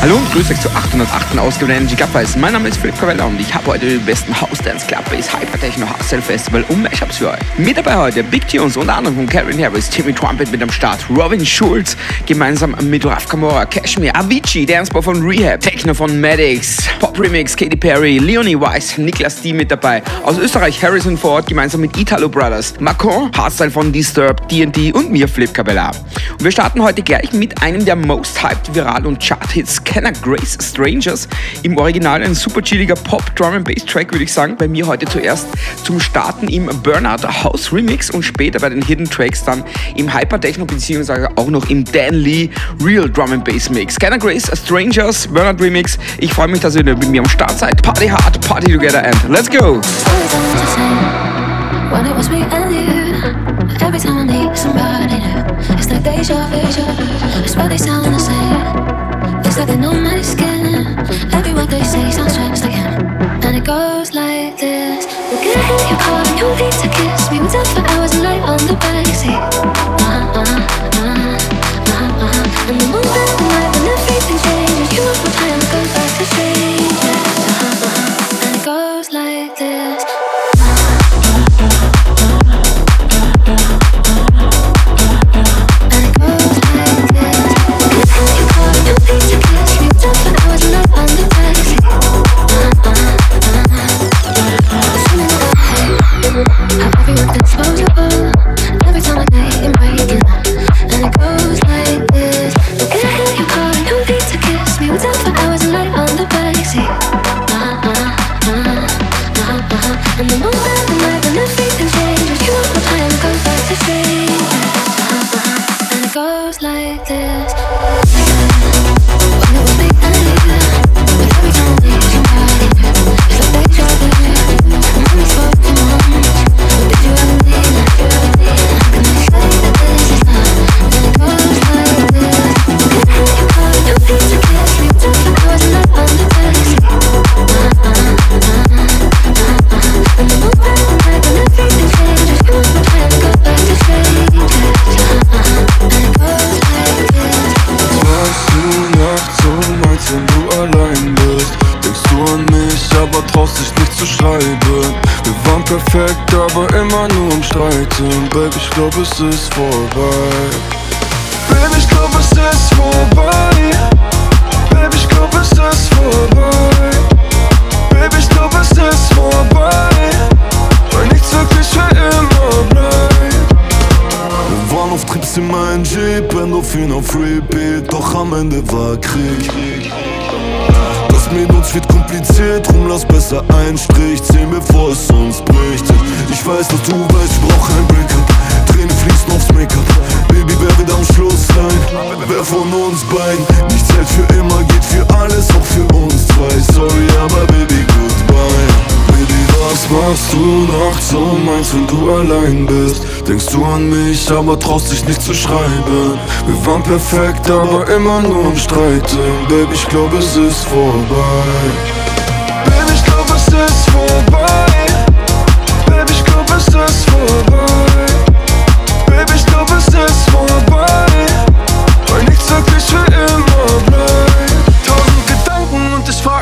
Hallo und grüß euch zur 808. Ausgabe der Energy Club Files. Mein Name ist Philipp Cavella und ich habe heute den besten House Dance Club Bass Hyper Techno Hardstyle Festival und Mashups für euch. Mit dabei heute Big Tunes unter anderem von Karen Harris, Timmy Trumpet mit am Start, Robin Schulz, gemeinsam mit Raf Kamora, Cashmere, Avicii, Danceball von Rehab, Techno von Maddox, Pop Remix, Katy Perry, Leonie Weiss, Niklas D mit dabei. Aus Österreich Harrison Ford gemeinsam mit Italo Brothers, Macron, Hardstyle von Disturbed, D&D und mir Flip Cabella. Und wir starten heute gleich mit einem der most hyped Viral- und Chart-Hits Kenner Grace Strangers. Im Original ein super chilliger Pop, Drum and Bass Track, würde ich sagen. Bei mir heute zuerst zum Starten im Burnout House Remix und später bei den Hidden Tracks dann im Hyper Techno beziehungsweise auch noch im Dan Lee Real Drum and Bass Mix. Kenner Grace Strangers Burnout Remix. Ich freue mich, dass ihr mit mir am Start seid. Party hard, party together and let's go! When it was me and you. Every time I need somebody new, it's like deja vu. I swear they sound the same. Like they know my skin. Every word they say sounds just like him. And it goes like this: We'll get in your car and you'll need to kiss me. We'll dance zu schreiben. Wir waren perfekt, aber immer nur am Streiten. Baby, ich glaub, es ist vorbei. Baby, ich glaub, es ist vorbei. Baby, ich glaub, es ist vorbei. Baby, ich glaub, es ist vorbei. Weil nichts wirklich für immer bleibt. Wir waren auf Trips in meinem Jeep, Endorphin auf Repeat, doch am Ende war Krieg. Das mit uns wird kompliziert, drum lass besser einen Strich ziehen, bevor es uns bricht. Ich weiß, dass du weißt, ich brauch ein Breakup. Tränen fließen aufs Make-up. Baby, wer wird am Schluss sein? Wer von uns beiden? Nichts hält für immer, geht für alles, auch für uns zwei. Sorry, aber Baby, goodbye. Was machst du nachts so meinst, wenn du allein bist? Denkst du an mich, aber traust dich nicht zu schreiben. Wir waren perfekt, aber immer nur am Streiten. Baby, ich glaub, es ist vorbei. Baby, ich glaub, es ist vorbei. Baby, ich glaub, es ist vorbei. Baby, ich glaub, es ist vorbei. Weil nichts wirklich für immer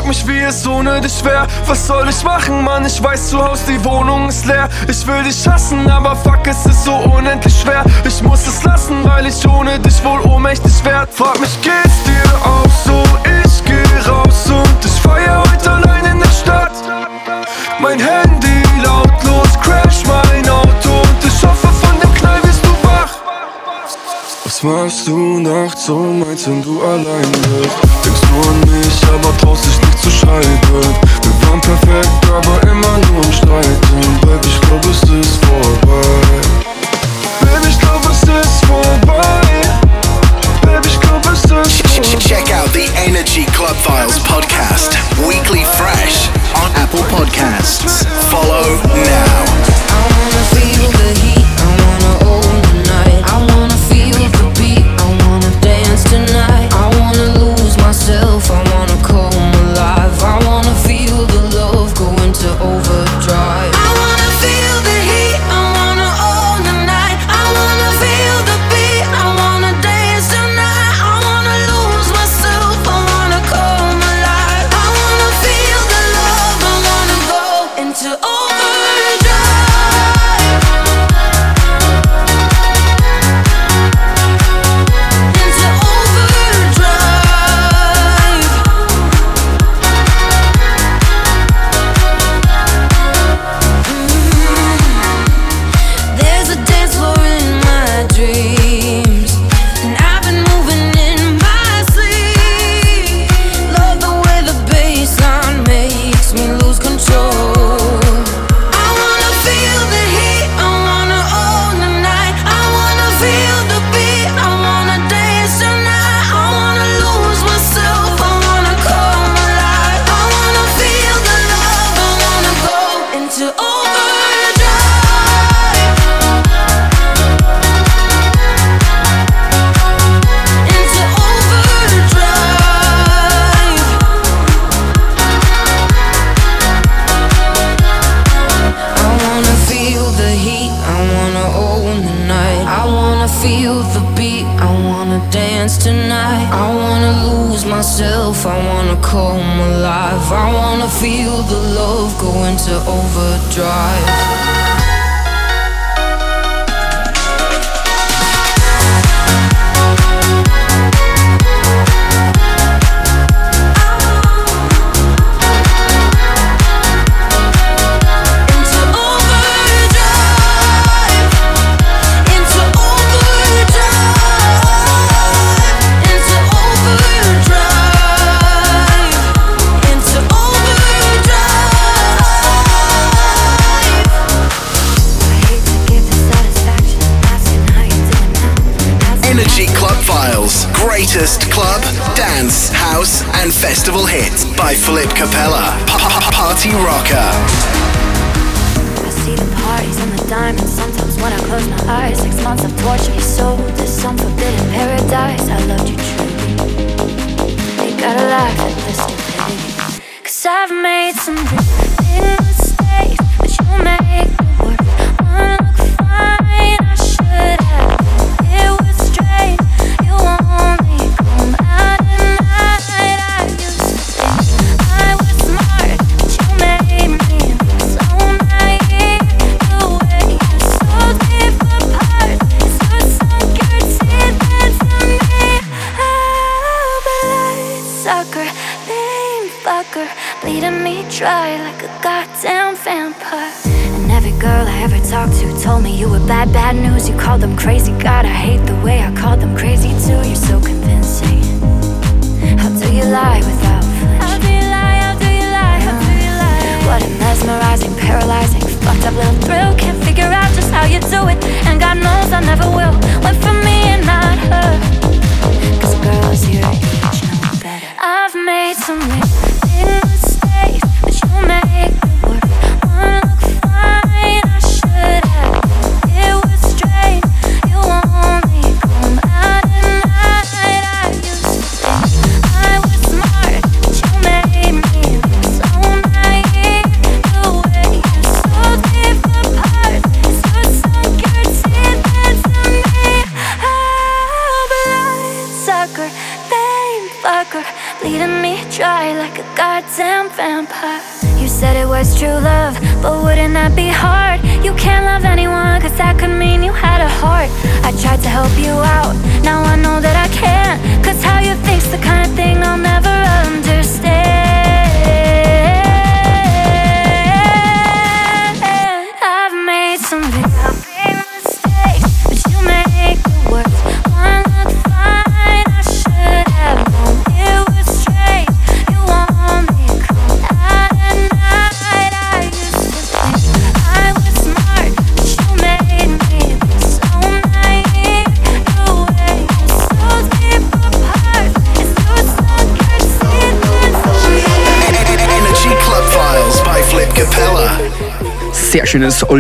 frag mich, wie es ohne dich wär. Was soll ich machen, Mann? Ich weiß, zu Hause die Wohnung ist leer. Ich will dich hassen, aber fuck, es ist so unendlich schwer. Ich muss es lassen, weil ich ohne dich wohl ohnmächtig werd. Frag mich, geht's dir auch so? Ich geh raus und ich feier heute allein in der Stadt. Mein Handy lautlos, crash mein machst du nachts um so meinst, wenn du allein bist? Denkst du an mich, aber traust dich nicht zu schreiben. Wir waren perfekt, aber immer nur am Streiten. Baby, ich glaub, es ist vorbei. Baby, ich glaub, es ist vorbei. Baby, ich glaub, es ist vorbei. Check out the Energy Club Files podcast, weekly fresh on Apple Podcasts. Follow now.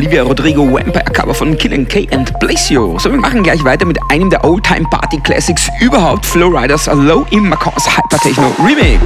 Olivia Rodrigo Vampire Cover von Killing K and Blasio. So, wir machen gleich weiter mit einem der Oldtime Party Classics überhaupt, Flowriders Low im Macaws Hypertechno Remake.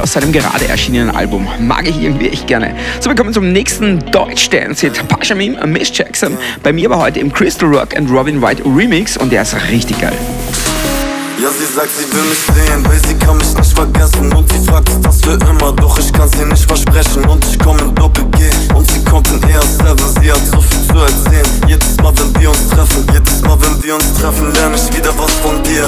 Aus seinem gerade erschienenen Album. Mag ich irgendwie echt gerne. So, wir kommen zum nächsten Deutsch-Dance-Hit. Pasha Mim, Miss Jackson. Bei mir war heute im Crystal Rock and Robin White Remix und der ist richtig geil. Ja, sie sagt, sie will mich sehen, weil sie kann mich nicht vergessen Und sie fragt ist das für immer, doch ich kann's ihr nicht versprechen Und ich komm in Doppel-G und sie kommt in ER7 Sie hat so viel zu erzählen, jedes Mal wenn wir uns treffen. Jedes Mal wenn wir uns treffen, lerne ich wieder was von dir.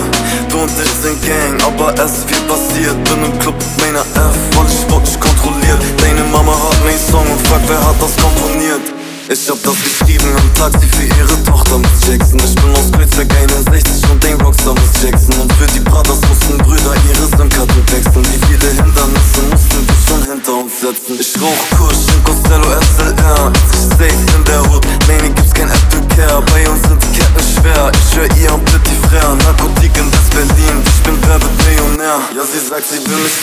Du und ich sind Gang, aber es viel passiert. Bin im Club mit meiner F, weil ich wurde nicht kontrolliert Deine Mama hat meinen Song und fragt, wer hat das komponiert? Ich hab das geschrieben am Taxi für ihre Tochter Miss Jackson. Ich bin aus Kreuzberg 61 und den Rockstar Miss Jackson. Und für die Brothers mussten Brüder ihre SIM-Karte wechseln. Wie viele Hindernisse mussten wir schon hinter uns setzen Ich rauch Kusch in Costello SLR Ich safe in der Hood, nee, gibt's kein Aftercare. Bei uns sind die Ketten schwer. Ich hör ihr am Petit Frère. Narkotik in West-Berlin Ich bin Werbemillionär Ja, sie sagt, sie will mich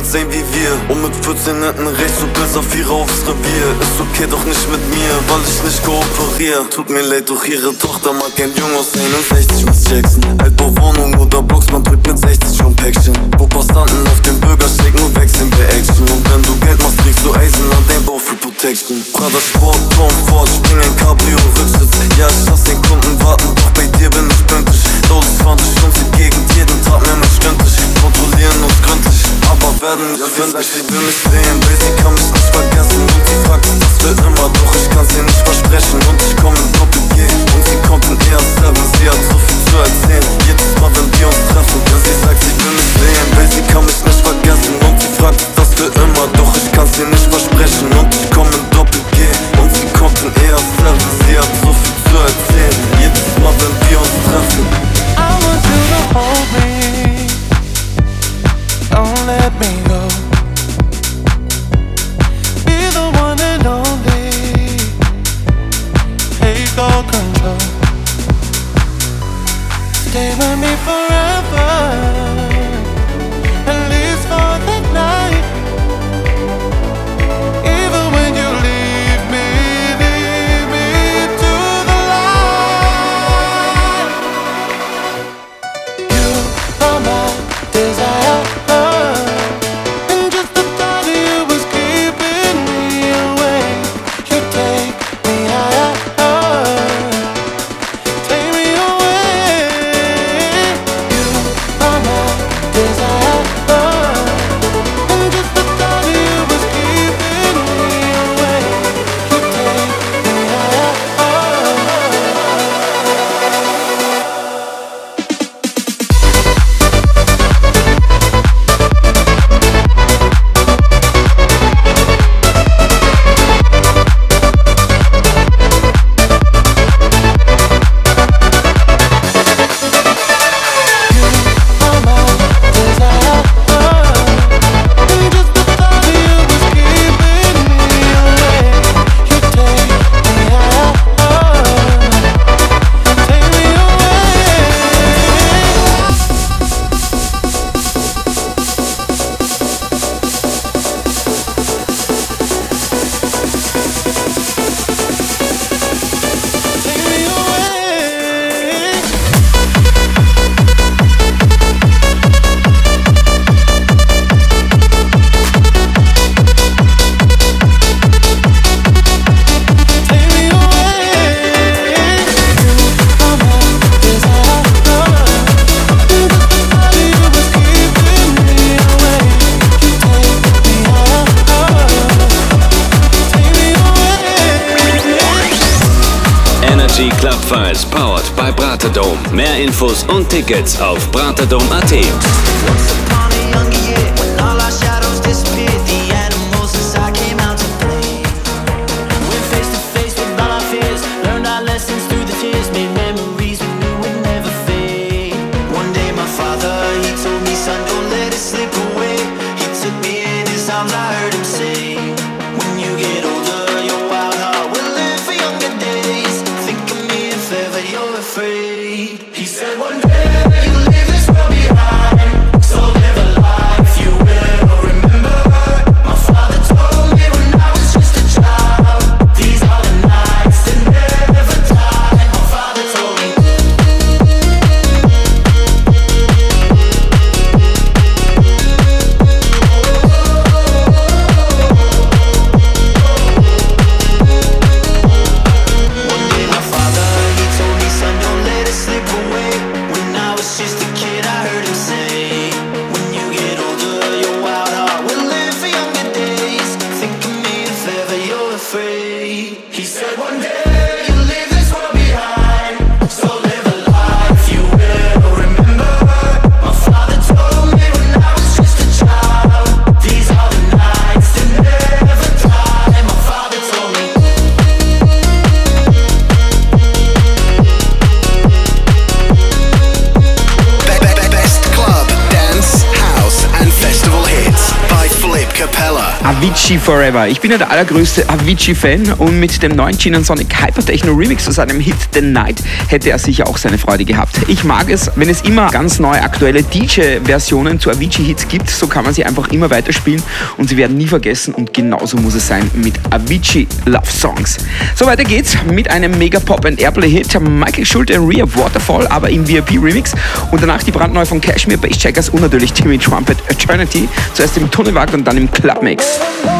Niemals sehen wie wir. Und mit 14 hinten rechts und bis auf ihre aufs Revier. Ist okay doch nicht mit mir Weil ich nicht kooperiere Tut mir leid doch ihre Tochter mag ein Jung aus 61 Miss Jackson. Altbauwohnung oder Box Man drückt mit 60 schon Päckchen. Wo Passanten auf dem Bürgersteig nur wechseln bei Action. Und wenn du Geld machst kriegst du Eisen an dein Bauch für Protection. Prada Sport, Tom Ford, spring ein Cabrio, Rücksitz. Ja, ich lass den Kunden warten, doch bei dir bin ich pünktlich. 1020 und die Gegend jeden Tag mehr mit stündlich Kontrollieren uns gründlich, aber werden nicht fündig Sie will mich sehen, sie kann mich nicht vergessen. Und sie fragt, ist das für immer, doch ich kann's ihr nicht versprechen. Und ich komm in Doppel-G und sie kommt in ER7 Sie hat so viel zu erzählen, jedes Mal wenn wir uns treffen Ja, sie sagt, sie will mich sehen, sie kann mich nicht vergessen. Und sie fragt, ist das für immer, doch ich kann's ihr nicht versprechen. Und ich komm in Doppel-G und sie kommt in ER7 Sie hat so viel zu erzählen, jedes Mal wenn wir uns treffen. I want you to hold me. Let me Infos und Tickets auf bratadome.at. Ich bin ja der allergrößte Avicii-Fan und mit dem neuen Gin Sonic Hypertechno Remix zu seinem Hit The Night hätte er sicher auch seine Freude gehabt. Ich mag es, wenn es immer ganz neue aktuelle DJ-Versionen zu Avicii-Hits gibt, so kann man sie einfach immer weiterspielen und sie werden nie vergessen und genauso muss es sein mit Avicii Love Songs. So weiter geht's mit einem Mega Pop and Airplay-Hit. Michael Schulte und Rhea Waterfall, aber im VIP-Remix und danach die brandneu von Cashmere Basscheckers und natürlich Timmy Trumpet Eternity. Zuerst im Tunnelwagen und dann im Clubmix. You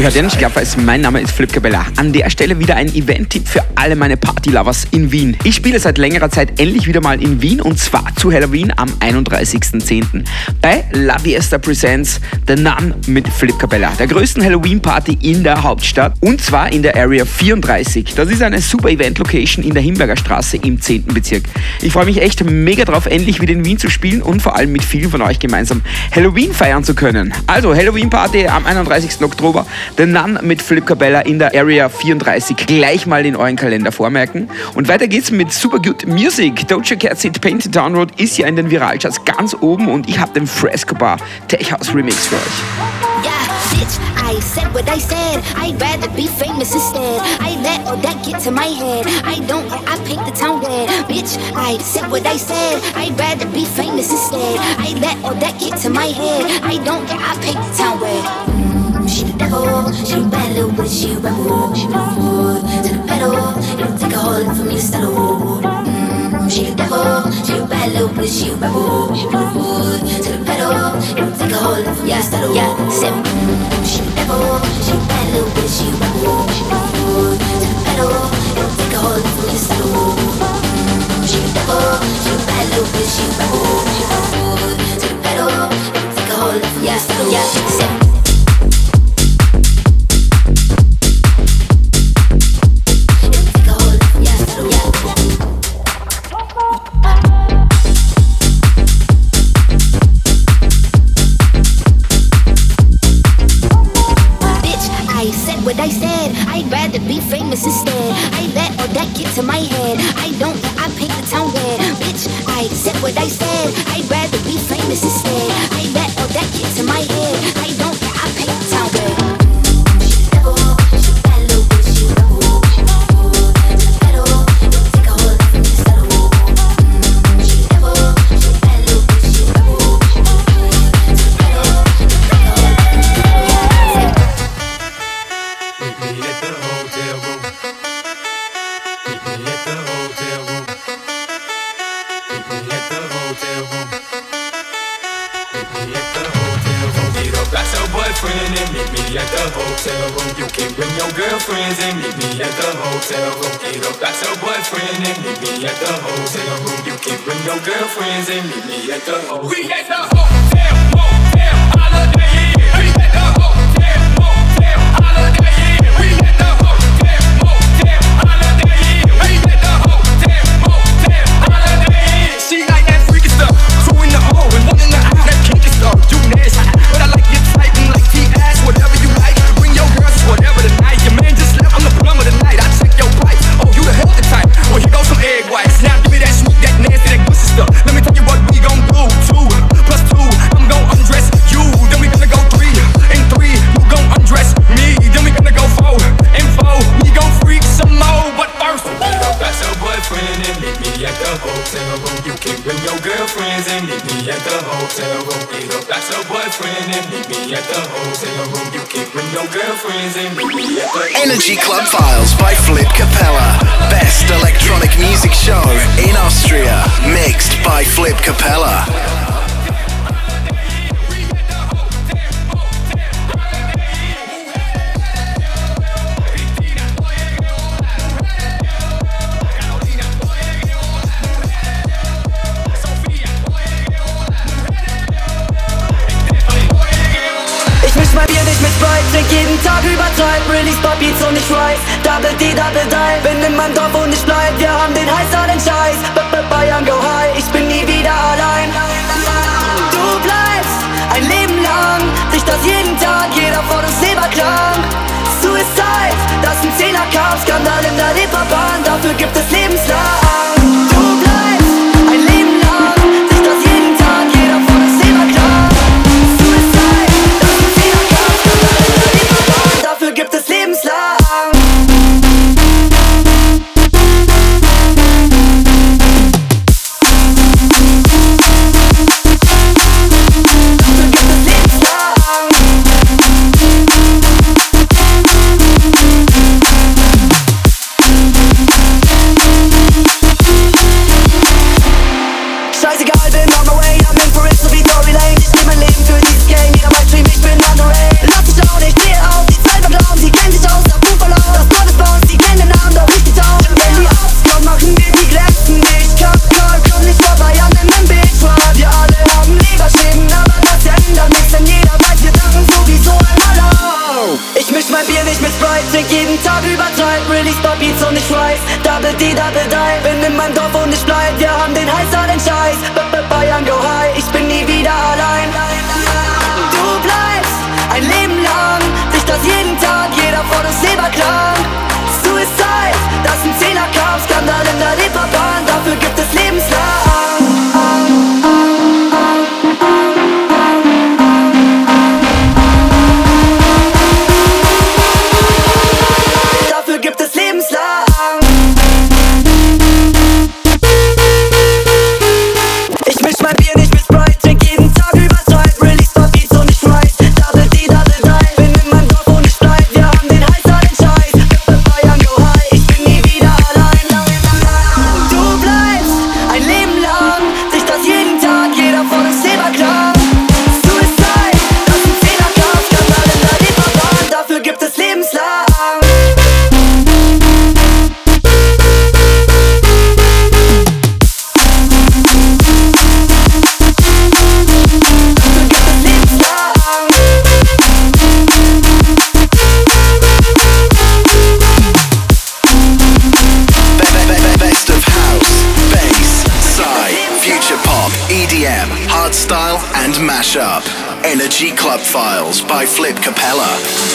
Austria. Ihr hört Energy Clubfiles, mein Name ist Philipp Cabella. An der Stelle wieder ein Event-Tipp für alle meine Party-Lovers in Wien. Ich spiele seit längerer Zeit endlich wieder mal in Wien und zwar zu Halloween am 31.10. bei La Fiesta Presents The Nun mit Philipp Cabella, der größten Halloween-Party in der Hauptstadt und zwar in der Area 34. Das ist eine super Event-Location in der Himberger Straße im 10. Bezirk. Ich freue mich echt mega drauf, endlich wieder in Wien zu spielen und vor allem mit vielen von euch gemeinsam Halloween feiern zu können. Also Halloween-Party am 31. Oktober, The Nun mit Philipp Cabella in der Area 34. Gleich mal in euren Kalender vormerken. Und weiter geht's mit Super Good Music. Doja Cat Sit Painted Download ist ja in den Viralcharts ganz oben und ich habe den Fresco Bar Tech House Remix für euch. Yeah, bitch, I said what I said. I'd rather be famous instead. I let all that get to my head. I don't, I paint the town red. Bitch, I said what I said. I'd rather be famous instead. I let all that get to my head. I don't, I paint the town red. She the devil, she bad little bitch, she rebel. She foot to the pedal. It'll take a whole lot for me to settle. Mm, she the devil, she bad little bitch, she rebel. She foot to the pedal. It'll take a whole lot for me to. Yeah, she the devil, she bad little bitch, she. She to the take a whole lot me she the devil, she rebel. She foot to the pedal. It'll take a whole lot for me to settle. Yeah, said. Your girlfriends and meet me at the hotel. We at the hotel, Files by Flip Capella.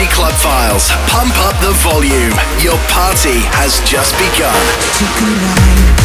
Energy Club Files. Pump up the volume. Your party has just begun.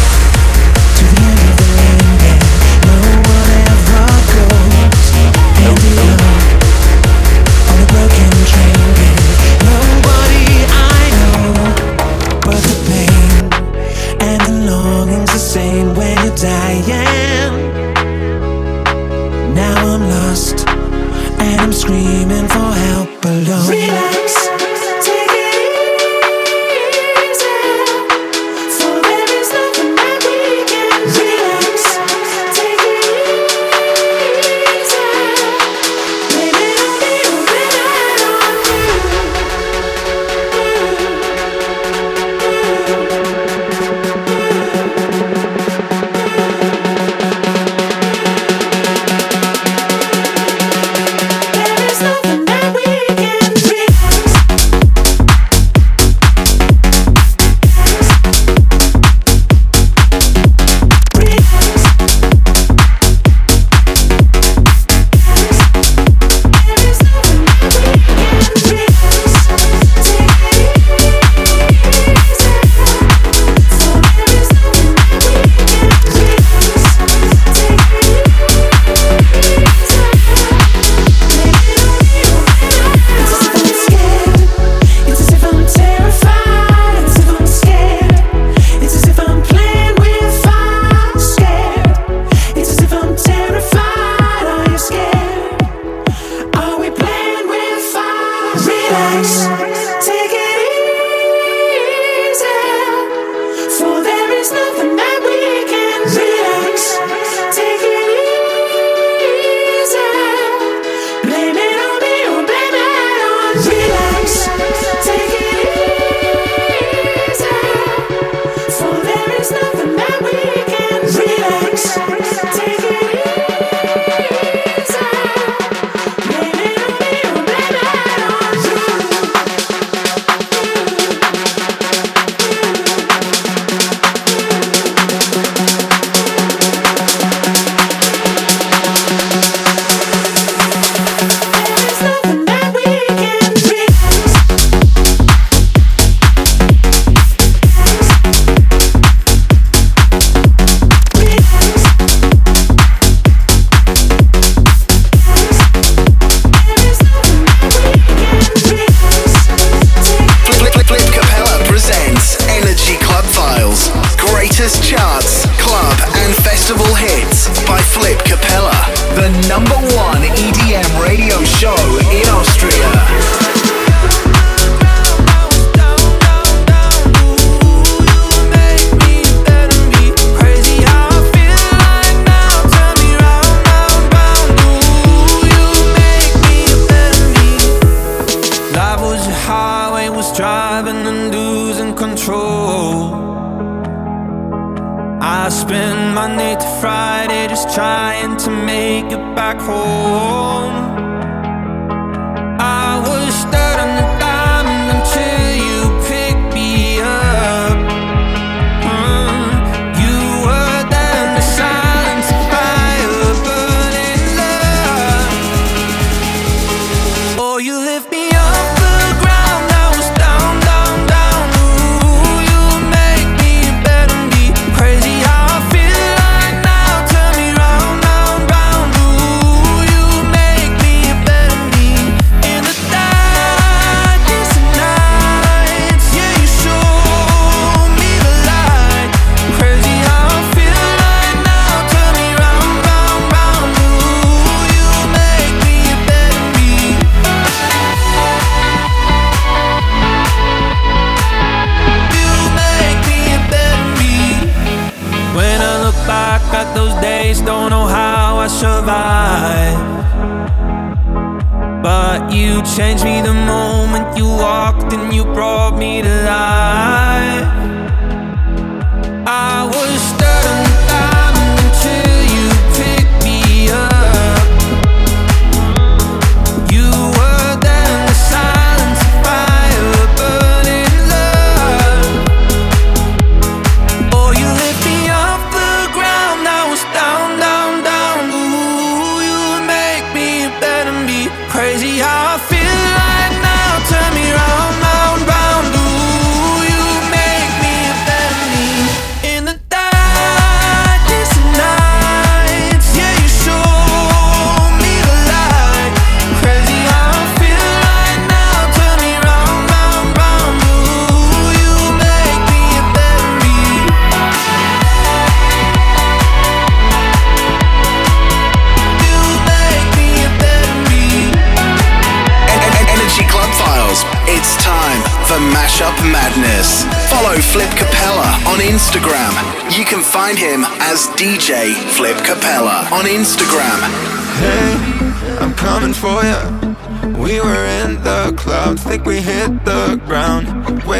Festival Hits by Flip Capella, the number one.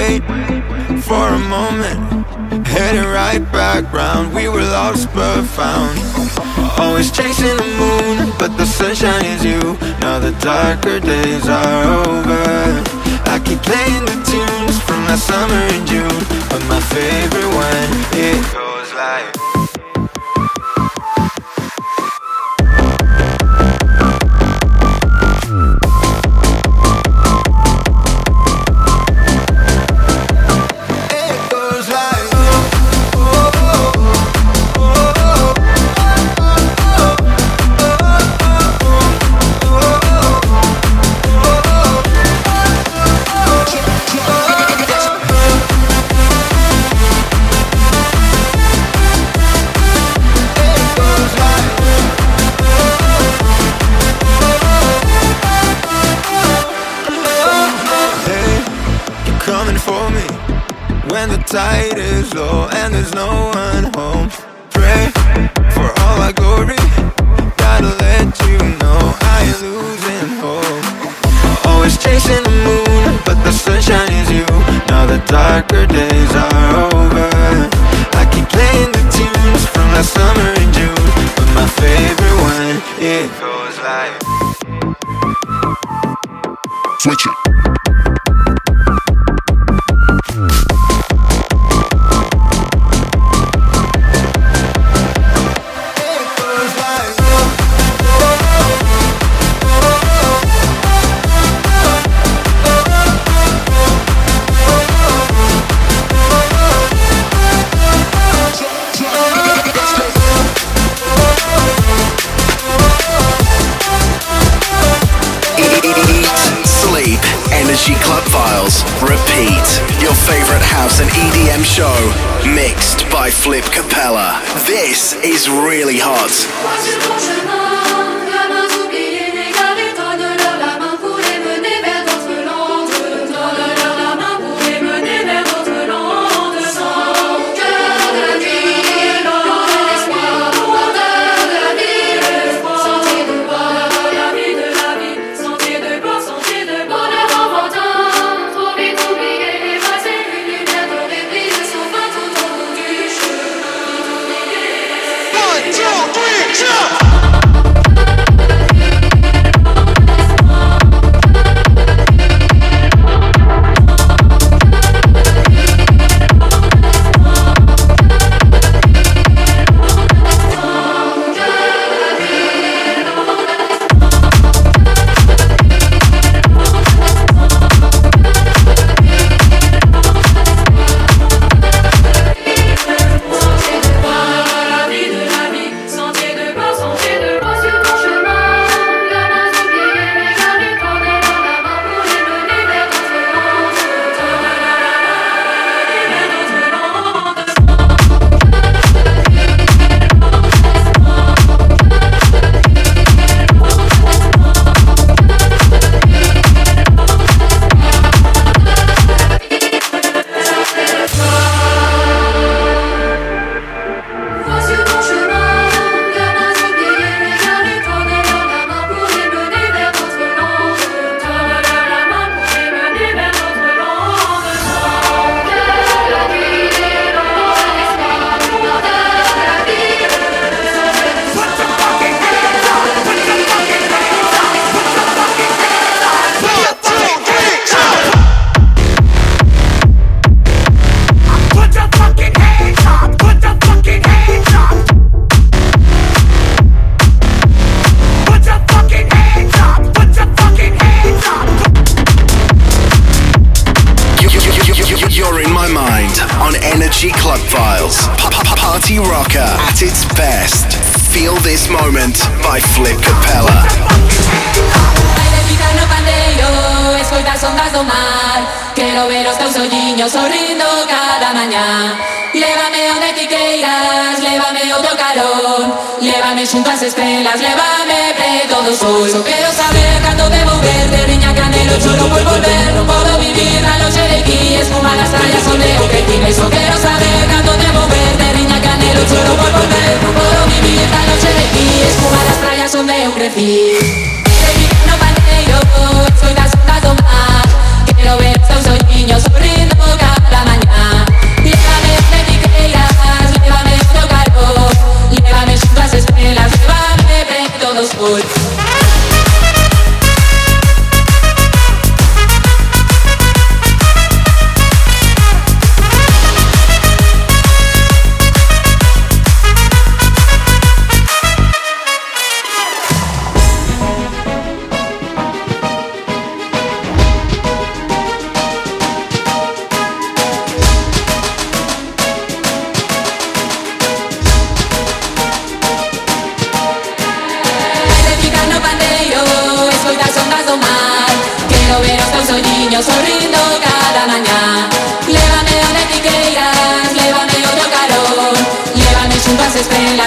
wait for a moment. Headed right back round We were lost but found. Always chasing the moon But the sunshine is you. Now the darker days are over. I keep playing the tunes From last summer in June But my favorite one It goes like and there's no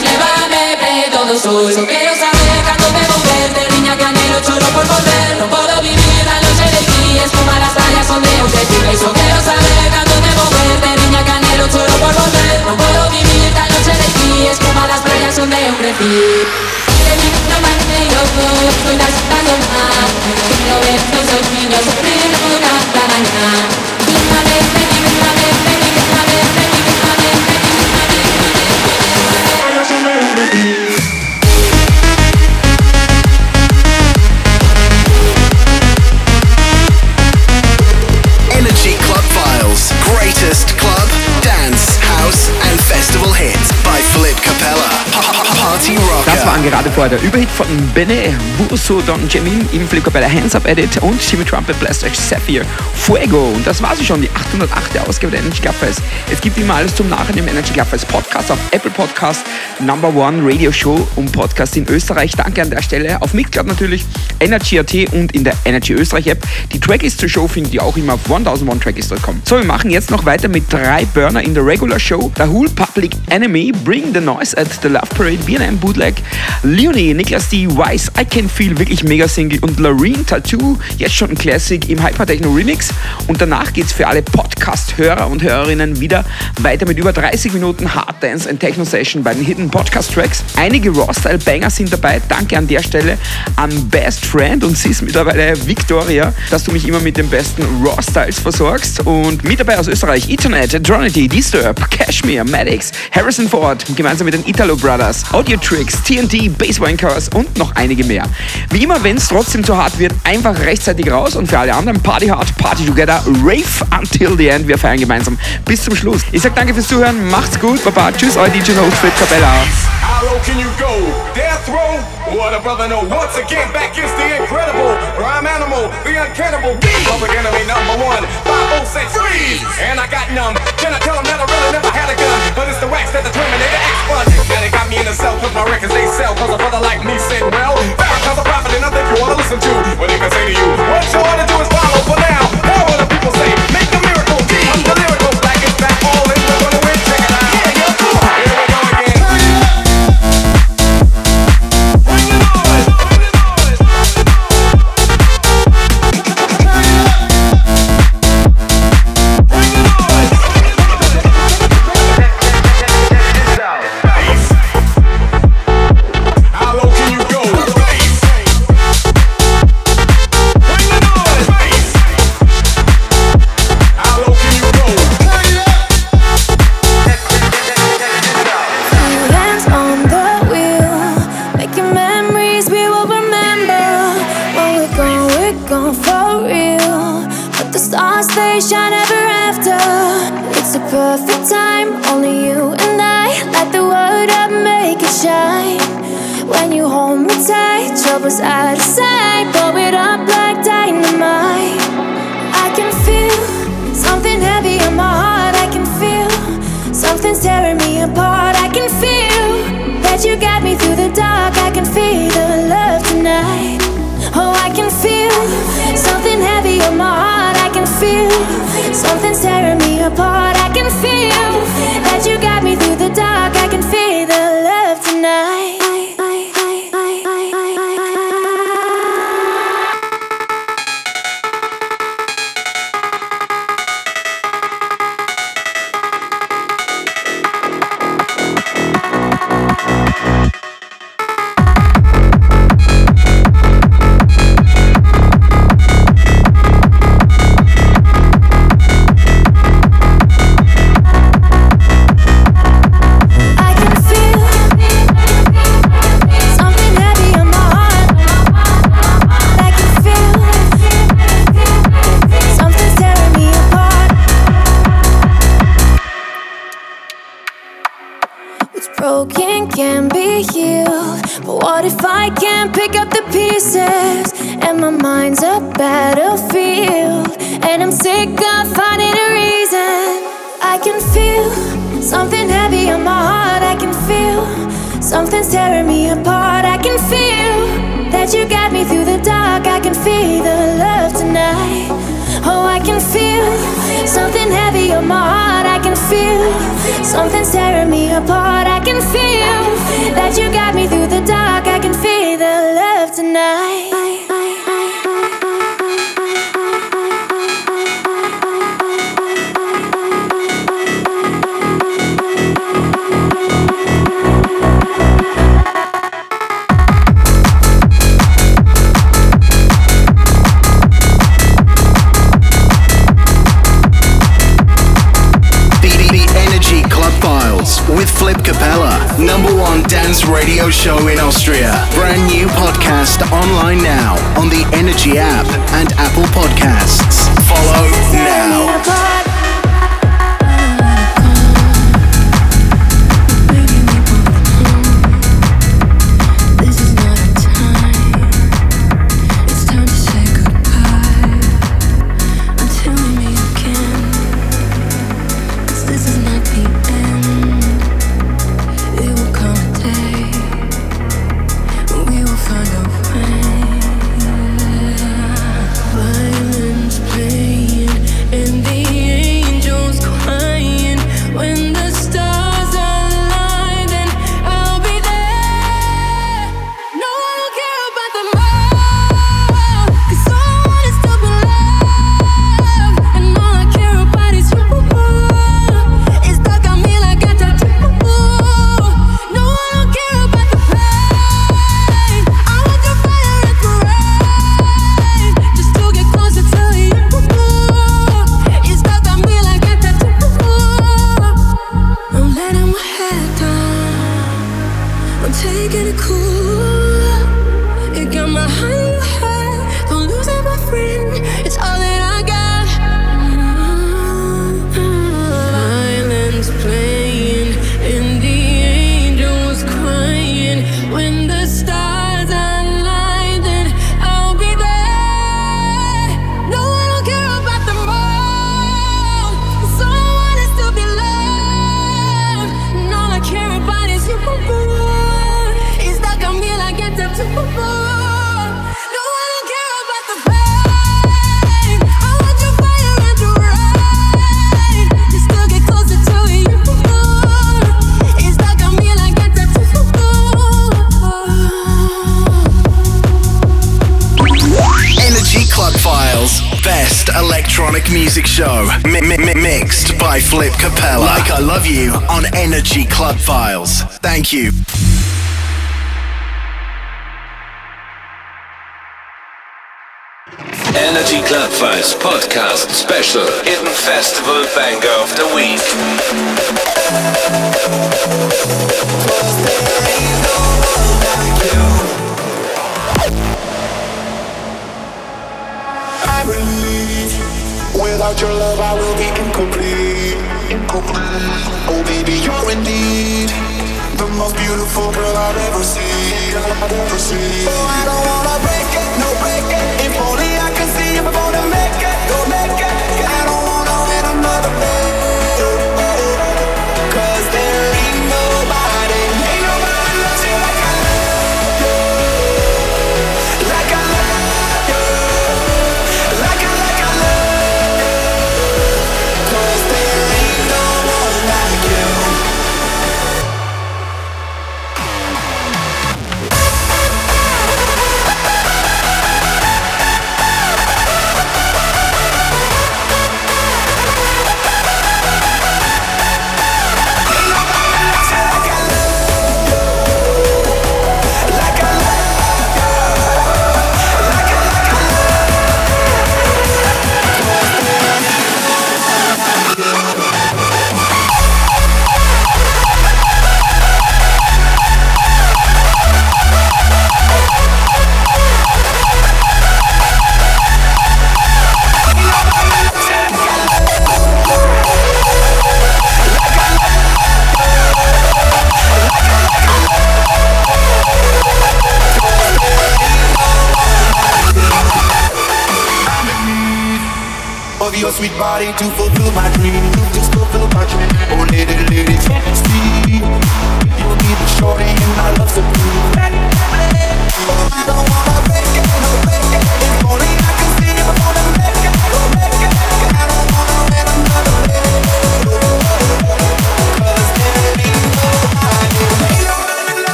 quieras, llévame, pero todo soy. Solo quiero saber cuándo debo verte, niña que choro por volver. No puedo vivir la noche de ti, espuma las tallas son un quiero saber cuándo debo verte, niña que choro por volver. No puedo vivir la noche de ti, espuma las playas son de. Thank you. gotta be. Das waren gerade vorher der Überhit von Bene, Buso, Don Jamin, im Flip Capella Hands Up Edit und Jimmy Trumpet Blast Euch Sapphire Fuego. Und das war sie schon, die 808. Ausgabe der Energy Club Fest. Es gibt immer alles zum Nachhinein im Energy Club Fest Podcast auf Apple Podcast, Number One Radio Show und Podcast in Österreich. Danke an der Stelle. Auf Mixcloud natürlich, Energy.at und in der Energy Österreich App. Die Tracklist zur Show findet ihr auch immer auf 1001tracklist.com. So, wir machen jetzt noch weiter mit drei Burner in der Regular Show. Dahul Public Enemy, Bring the Noise at the Love Parade, BNM Bootleg, Leonie, Niklas D. Weiss, I Can Feel, wirklich mega Single und Loreen Tattoo, jetzt schon ein Classic im Hypertechno Remix. Und danach geht's für alle Podcast-Hörer und Hörerinnen wieder weiter mit über 30 Minuten Hard Dance and Techno Session bei den Hidden Podcast Tracks. Einige Raw-Style-Banger sind dabei. Danke an der Stelle an Best Friend und sie ist mittlerweile Victoria, dass du mich immer mit den besten Raw-Styles versorgst. Und mit dabei aus Österreich Ethernet, Adronity, Disturb, Cashmere, Maddox, Harrison Ford, gemeinsam mit den Italo Brothers, Audio Tricks, TNT, Basswankers und noch einige mehr. Wie immer, wenn es trotzdem zu hart wird, einfach rechtzeitig raus und für alle anderen Party hard, Party together, rave until the end. Wir feiern gemeinsam bis zum Schluss. Ich sag danke fürs Zuhören, macht's gut, Baba, tschüss, euer DJ Host Flip Capella. How low can you go? Death row? What a brother know. Once again, back is the incredible animal, the uncannibal beat. Public enemy number one, 506 freeze. And I got numb. Can I tell them that I really never had a gun? But it's the wax that the Terminator X fun. And it got me in the cell, cause my records they sell. Cause a brother like me said, well, Farrakhan's a prophet, and I think you wanna listen to what he can say to you. What you wanna do is follow for now. Hear what the people say. Make the miracle. I'm the lyrical. Black is back, all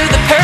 to the person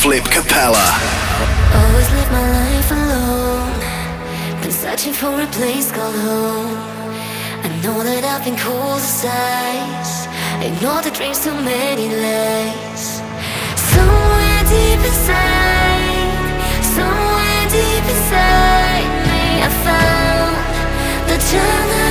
Flip Capella. Always live my life alone. Been searching for a place called home. I know that I've been cold as ice. Ignore the dreams, too many lies. Somewhere deep inside, somewhere deep inside me, I found the channel.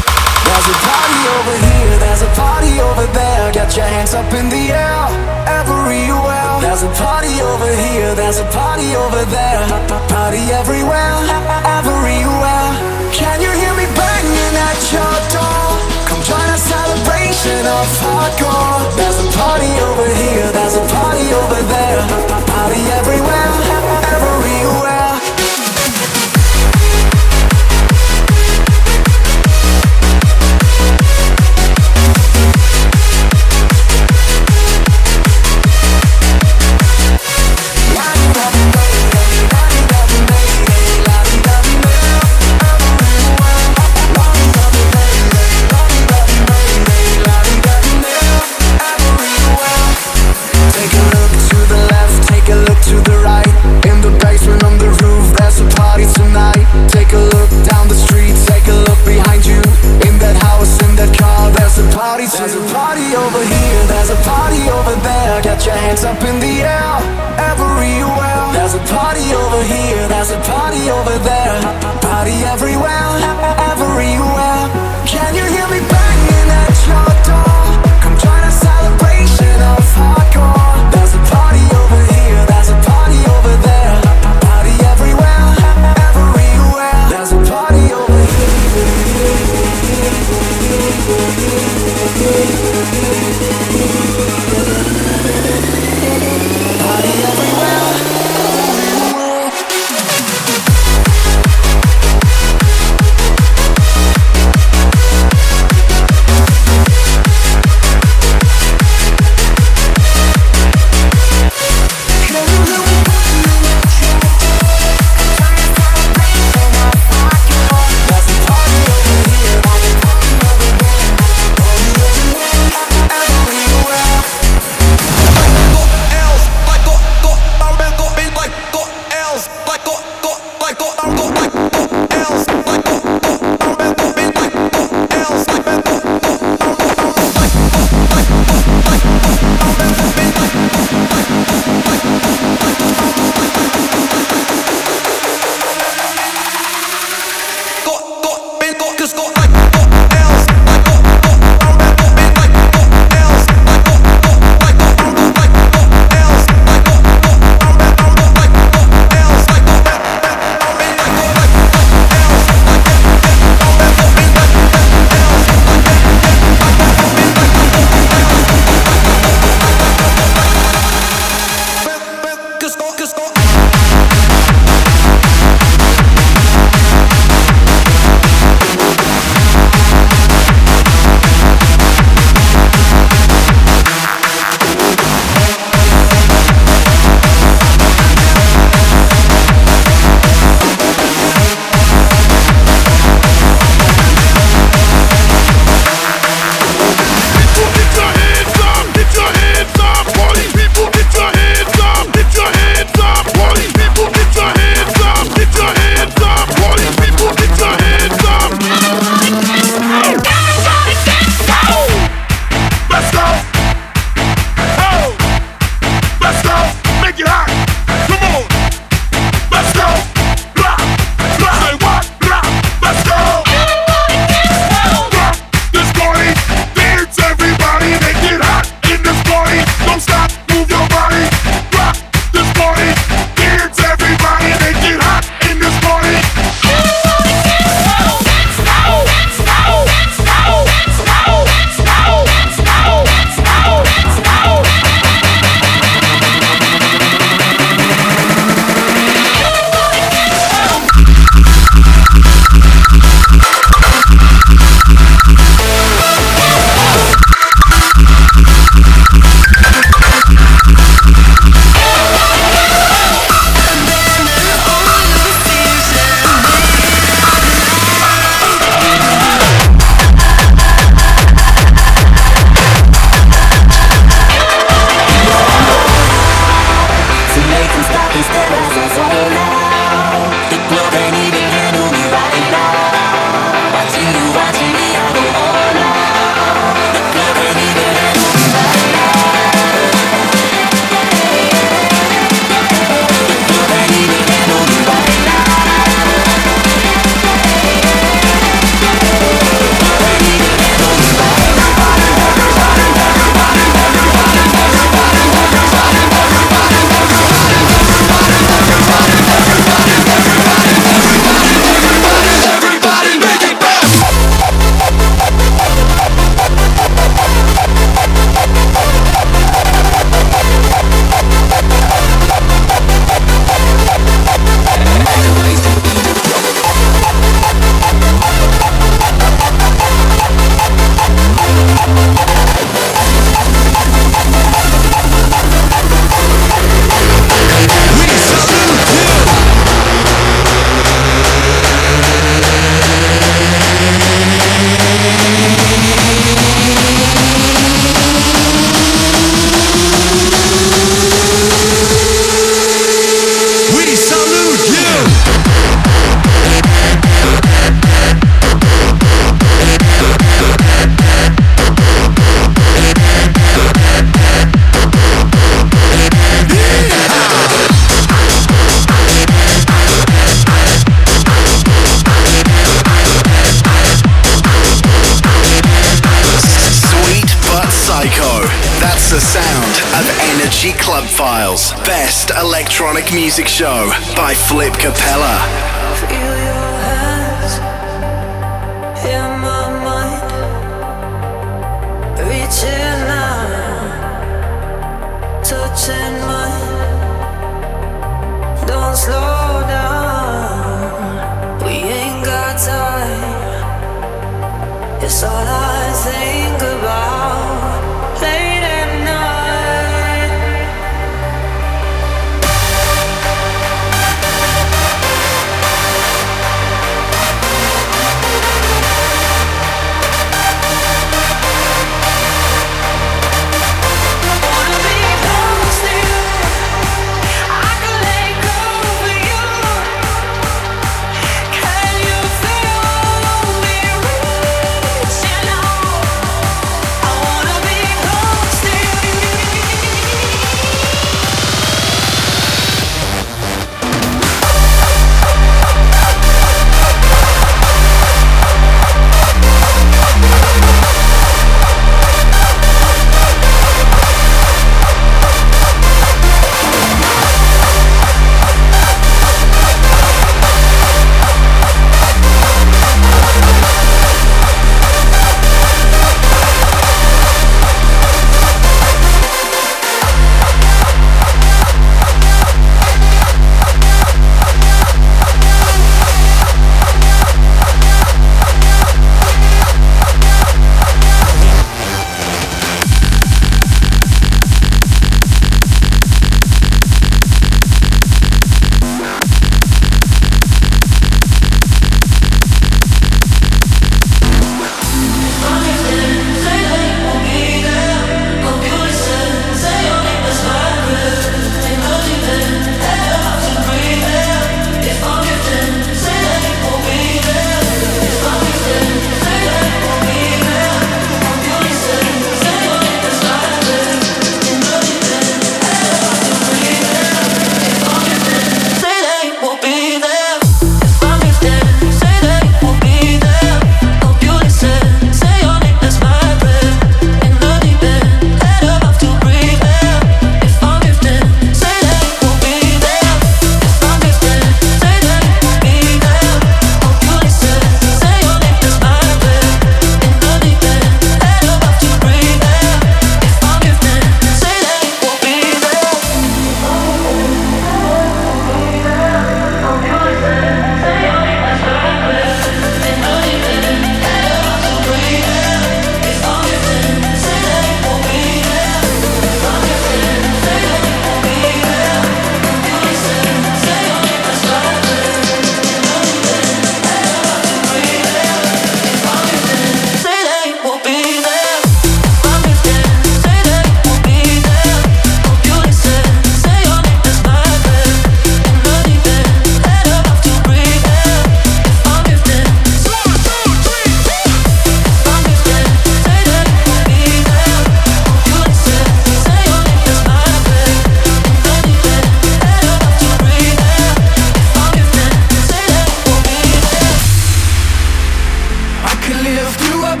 up.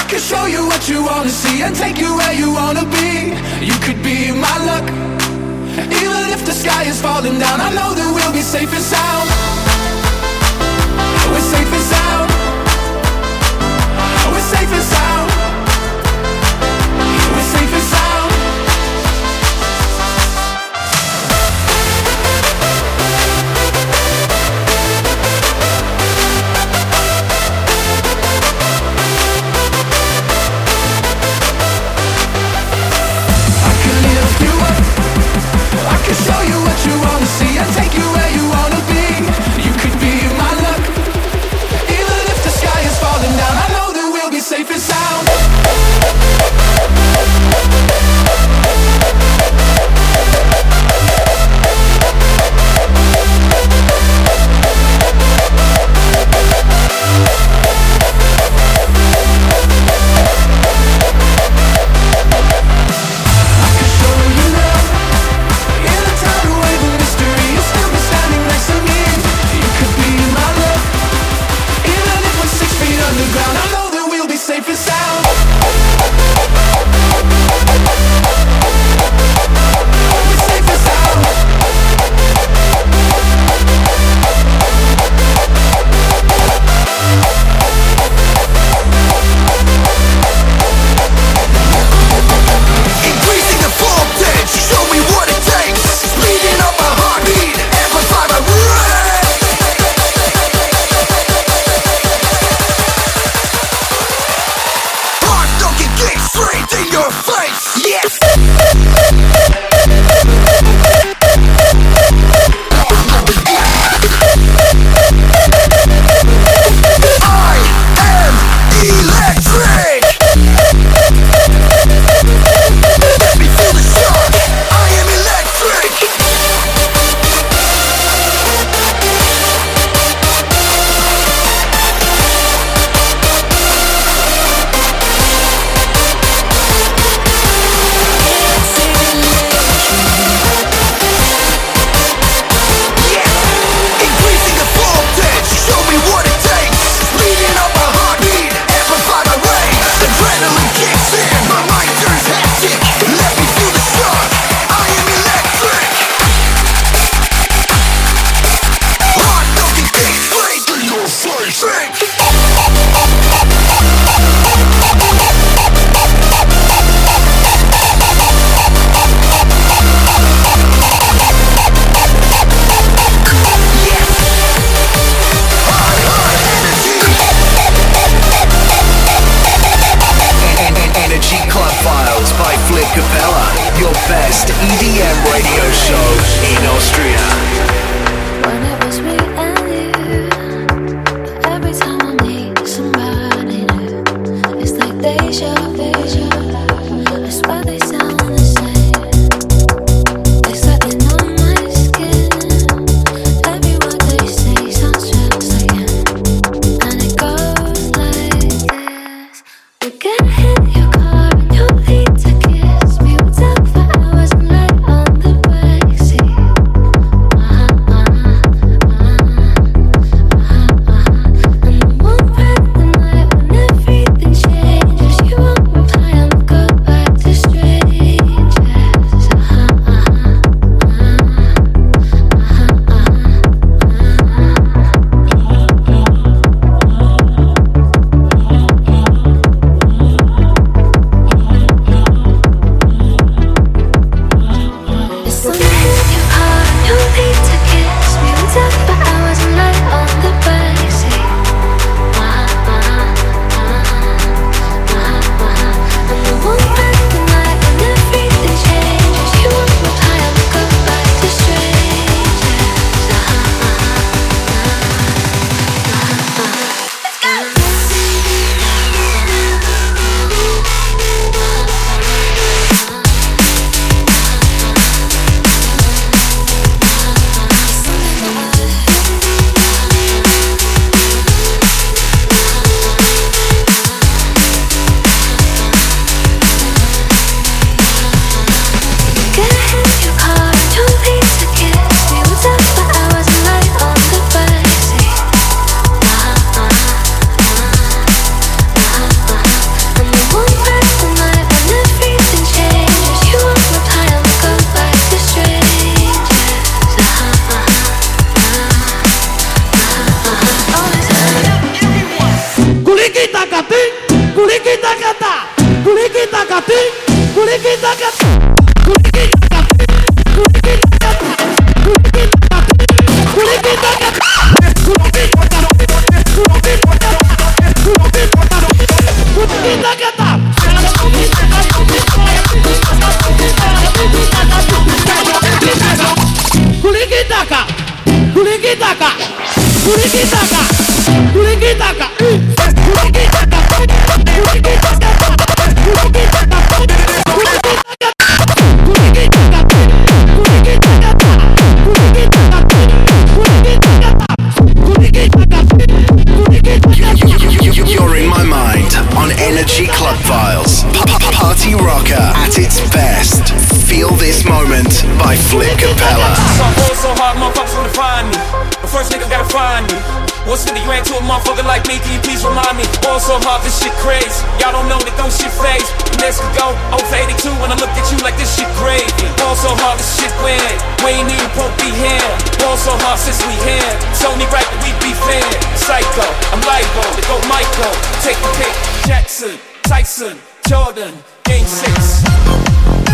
I can show you what you wanna see And take you where you wanna be. You could be my luck. Even if the sky is falling down I know that we'll be safe and sound. We're safe and sound. This shit crazy. Y'all don't know that don't shit phase. Next could go over 82 when I look at you like this shit gravy. Ball so hard, this shit weird. We ain't even to be here. Ball so hard since we here. It's only right that we be fair. Psycho, I'm libo, to go Michael. Take the pick. Jackson, Tyson, Jordan, Game 6.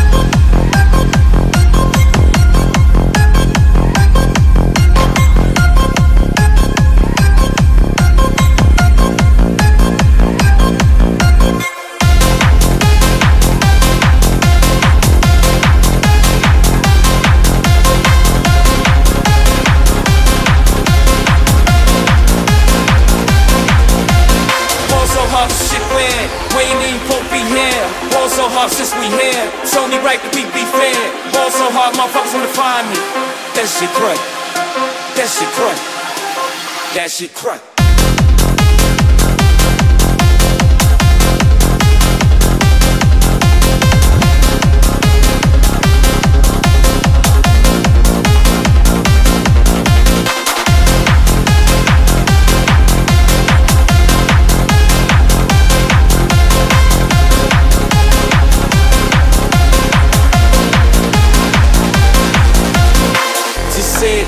Hard, motherfuckers wanna find me. That shit crack. That shit crack. That shit crack.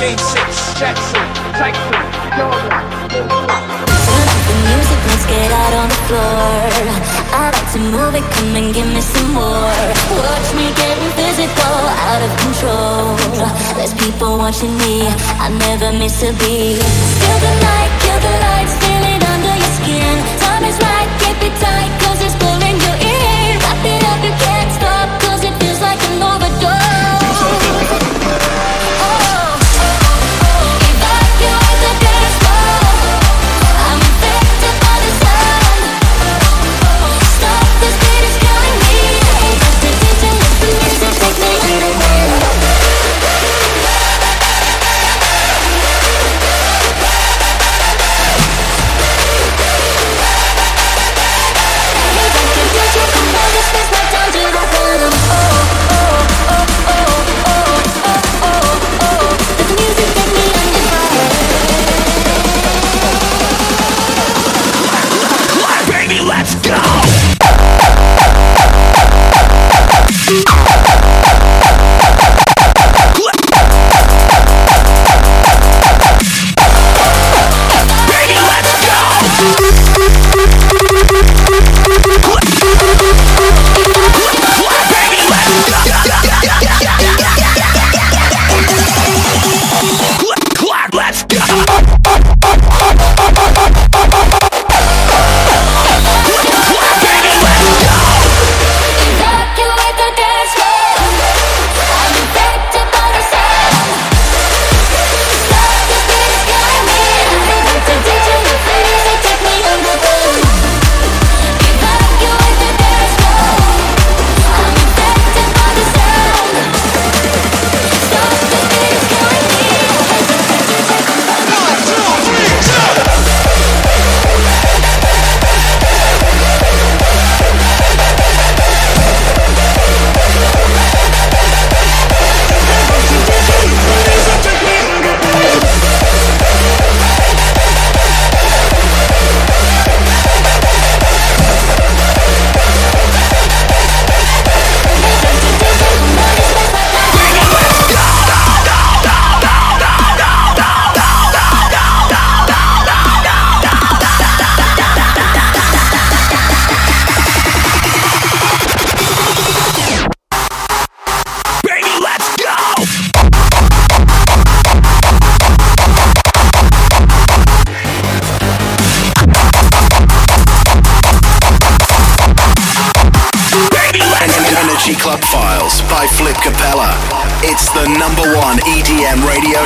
86, Jackson, Tyson, Jordan. The music, let's get out on the floor. I like to move it, come and give me some more. Watch me getting physical, out of control. There's people watching me, I never miss a beat. Feel the night, kill the lights, feel it under your skin. Time is right, keep it tight,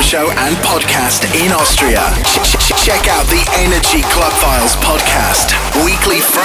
show and podcast in Austria. Ch- ch- check out the Energy Club Files podcast. Weekly now.